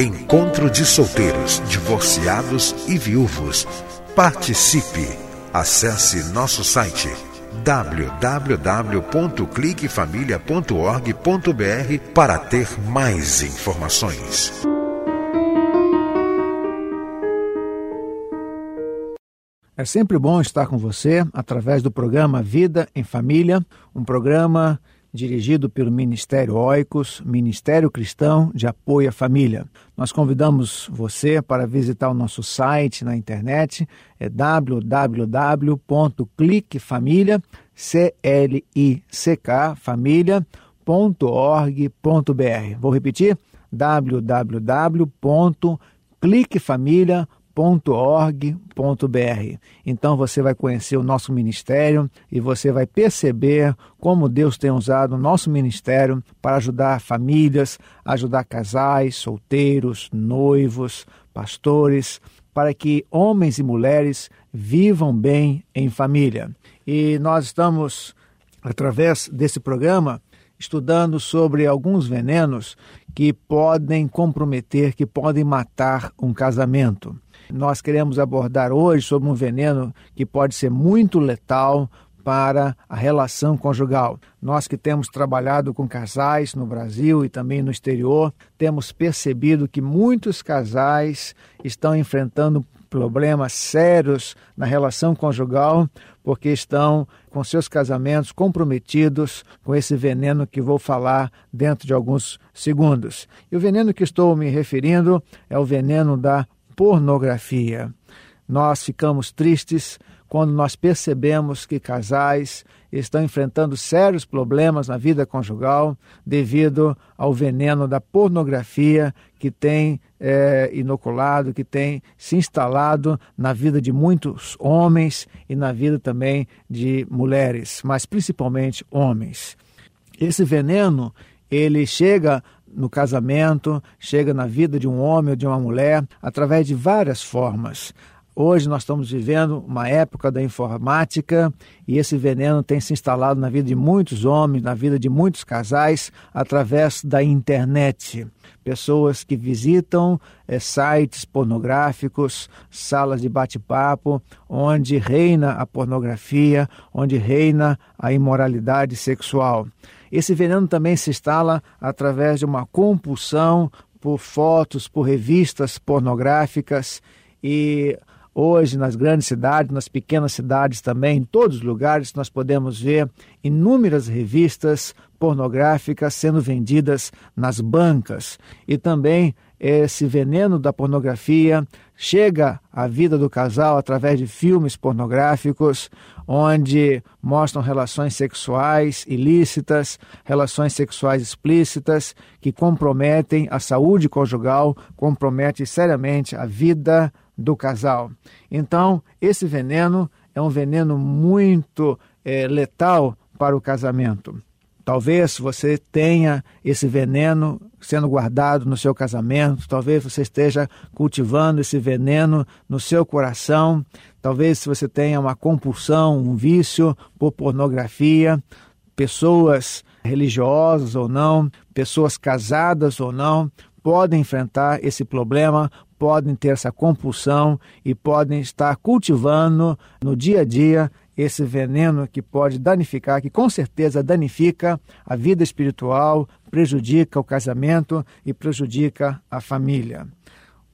Encontro de solteiros, divorciados e viúvos. Participe! Acesse nosso site www.cliquefamilia.org.br para ter mais informações. É sempre bom estar com você através do programa Vida em Família, um programa dirigido pelo Ministério Oicos, Ministério Cristão de Apoio à Família. Nós convidamos você para visitar o nosso site na internet, é www.cliquefamilia, c l i c k família.org.br. Vou repetir: www.cliquefamilia.org.br www.ecc.org.br. Então você vai conhecer o nosso ministério e você vai perceber como Deus tem usado o nosso ministério para ajudar famílias, ajudar casais, solteiros, noivos, pastores, para que homens e mulheres vivam bem em família. E nós estamos, através desse programa, estudando sobre alguns venenos que podem comprometer, que podem matar um casamento. Nós queremos abordar hoje sobre um veneno que pode ser muito letal para a relação conjugal. Nós que temos trabalhado com casais no Brasil e também no exterior, temos percebido que muitos casais estão enfrentando problemas sérios na relação conjugal porque estão com seus casamentos comprometidos com esse veneno que vou falar dentro de alguns segundos. E o veneno que estou me referindo é o veneno da pornografia. Nós ficamos tristes quando nós percebemos que casais estão enfrentando sérios problemas na vida conjugal devido ao veneno da pornografia que tem é, inoculado, que tem se instalado na vida de muitos homens e na vida também de mulheres, mas principalmente homens. Esse veneno ele chega no casamento, chega na vida de um homem ou de uma mulher através de várias formas. Hoje nós estamos vivendo uma época da informática e esse veneno tem se instalado na vida de muitos homens, na vida de muitos casais, através da internet. Pessoas que visitam é, sites pornográficos, salas de bate-papo, onde reina a pornografia, onde reina a imoralidade sexual. Esse veneno também se instala através de uma compulsão por fotos, por revistas pornográficas. E hoje nas grandes cidades, nas pequenas cidades também, em todos os lugares nós podemos ver inúmeras revistas pornográficas sendo vendidas nas bancas. E também esse veneno da pornografia chega à vida do casal através de filmes pornográficos, onde mostram relações sexuais ilícitas, relações sexuais explícitas, que comprometem a saúde conjugal, comprometem seriamente a vida do casal. Então, esse veneno é um veneno muito é, letal para o casamento. Talvez você tenha esse veneno sendo guardado no seu casamento, talvez você esteja cultivando esse veneno no seu coração, talvez você tenha uma compulsão, um vício por pornografia, pessoas religiosas ou não, pessoas casadas ou não, podem enfrentar esse problema, podem ter essa compulsão e podem estar cultivando no dia a dia esse veneno que pode danificar, que com certeza danifica a vida espiritual, prejudica o casamento e prejudica a família.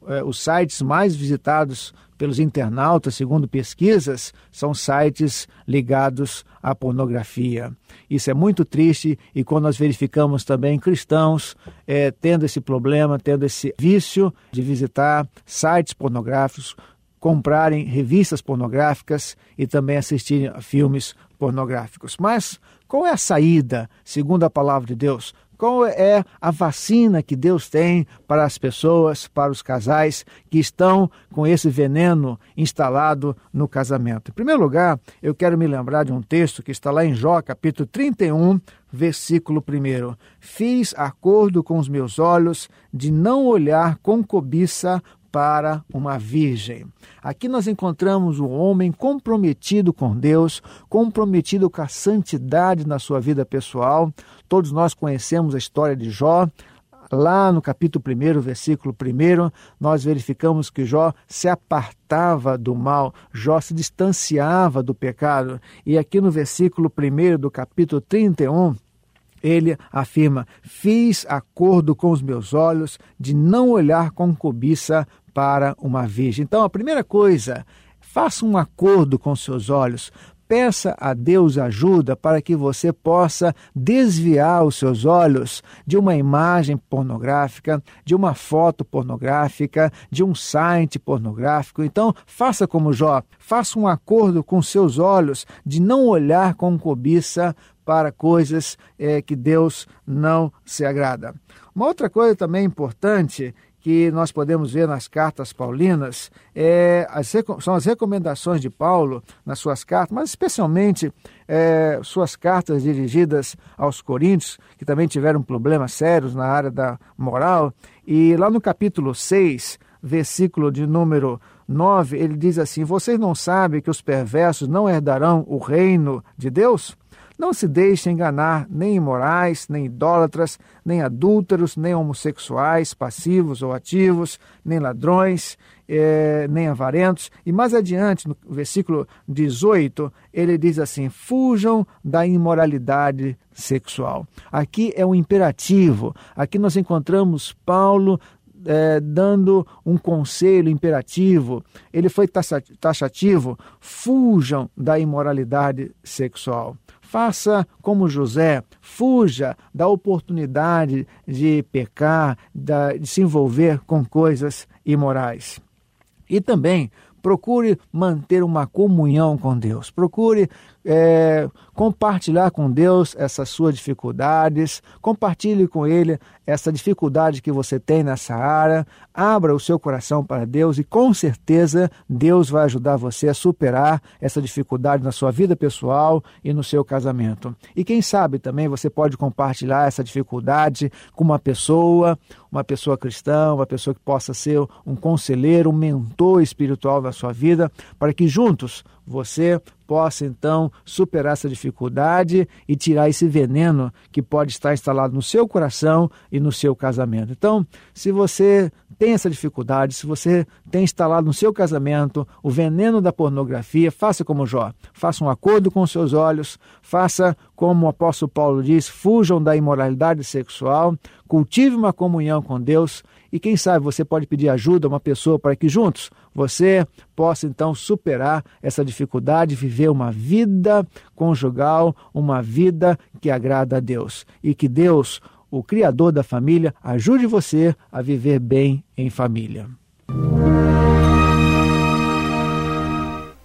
É, os sites mais visitados pelos internautas, segundo pesquisas, são sites ligados à pornografia. Isso é muito triste e quando nós verificamos também cristãos é, tendo esse problema, tendo esse vício de visitar sites pornográficos, comprarem revistas pornográficas e também assistirem a filmes pornográficos. Mas qual é a saída, segundo a palavra de Deus? Qual é a vacina que Deus tem para as pessoas, para os casais que estão com esse veneno instalado no casamento? Em primeiro lugar, eu quero me lembrar de um texto que está lá em Jó, capítulo 31, versículo 1. Fiz acordo com os meus olhos de não olhar com cobiça para uma virgem. Aqui nós encontramos um homem comprometido com Deus, comprometido com a santidade na sua vida pessoal. Todos nós conhecemos a história de Jó. Lá no capítulo 1, versículo 1, nós verificamos que Jó se apartava do mal, Jó se distanciava do pecado. E aqui no versículo 1 do capítulo 31, ele afirma: Fiz acordo com os meus olhos de não olhar com cobiça para uma virgem. Então, a primeira coisa, faça um acordo com seus olhos. Peça a Deus ajuda para que você possa desviar os seus olhos de uma imagem pornográfica, de uma foto pornográfica, de um site pornográfico. Então, faça como Jó, faça um acordo com seus olhos de não olhar com cobiça para coisas é, que Deus não se agrada. Uma outra coisa também importante que nós podemos ver nas cartas paulinas é, as, são as recomendações de Paulo nas suas cartas, mas especialmente é, suas cartas dirigidas aos coríntios, que também tiveram problemas sérios na área da moral. E lá no capítulo 6, versículo de número 9, ele diz assim: Vocês não sabem que os perversos não herdarão o reino de Deus? Não se deixe enganar nem imorais, nem idólatras, nem adúlteros, nem homossexuais, passivos ou ativos, nem ladrões, eh, nem avarentos. E mais adiante, no versículo 18, ele diz assim: fujam da imoralidade sexual. Aqui é um imperativo. Aqui nós encontramos Paulo é, dando um conselho imperativo, ele foi taxativo: fujam da imoralidade sexual. Faça como José, fuja da oportunidade de pecar, de se envolver com coisas imorais. E também procure manter uma comunhão com Deus, procure é, compartilhar com Deus essas suas dificuldades, compartilhe com Ele essa dificuldade que você tem nessa área, abra o seu coração para Deus e com certeza Deus vai ajudar você a superar essa dificuldade na sua vida pessoal e no seu casamento. E quem sabe também você pode compartilhar essa dificuldade com uma pessoa, uma pessoa cristã, uma pessoa que possa ser um conselheiro, um mentor espiritual na sua vida, para que juntos você possa então superar essa dificuldade e tirar esse veneno que pode estar instalado no seu coração e no seu casamento. Então, se você tem essa dificuldade, se você tem instalado no seu casamento o veneno da pornografia, faça como Jó. Faça um acordo com seus olhos, faça como o apóstolo Paulo diz, fujam da imoralidade sexual, cultive uma comunhão com Deus e quem sabe você pode pedir ajuda a uma pessoa para que juntos você possa então superar essa dificuldade, viver uma vida conjugal, uma vida que agrada a Deus. E que Deus, o Criador da família, ajude você a viver bem em família.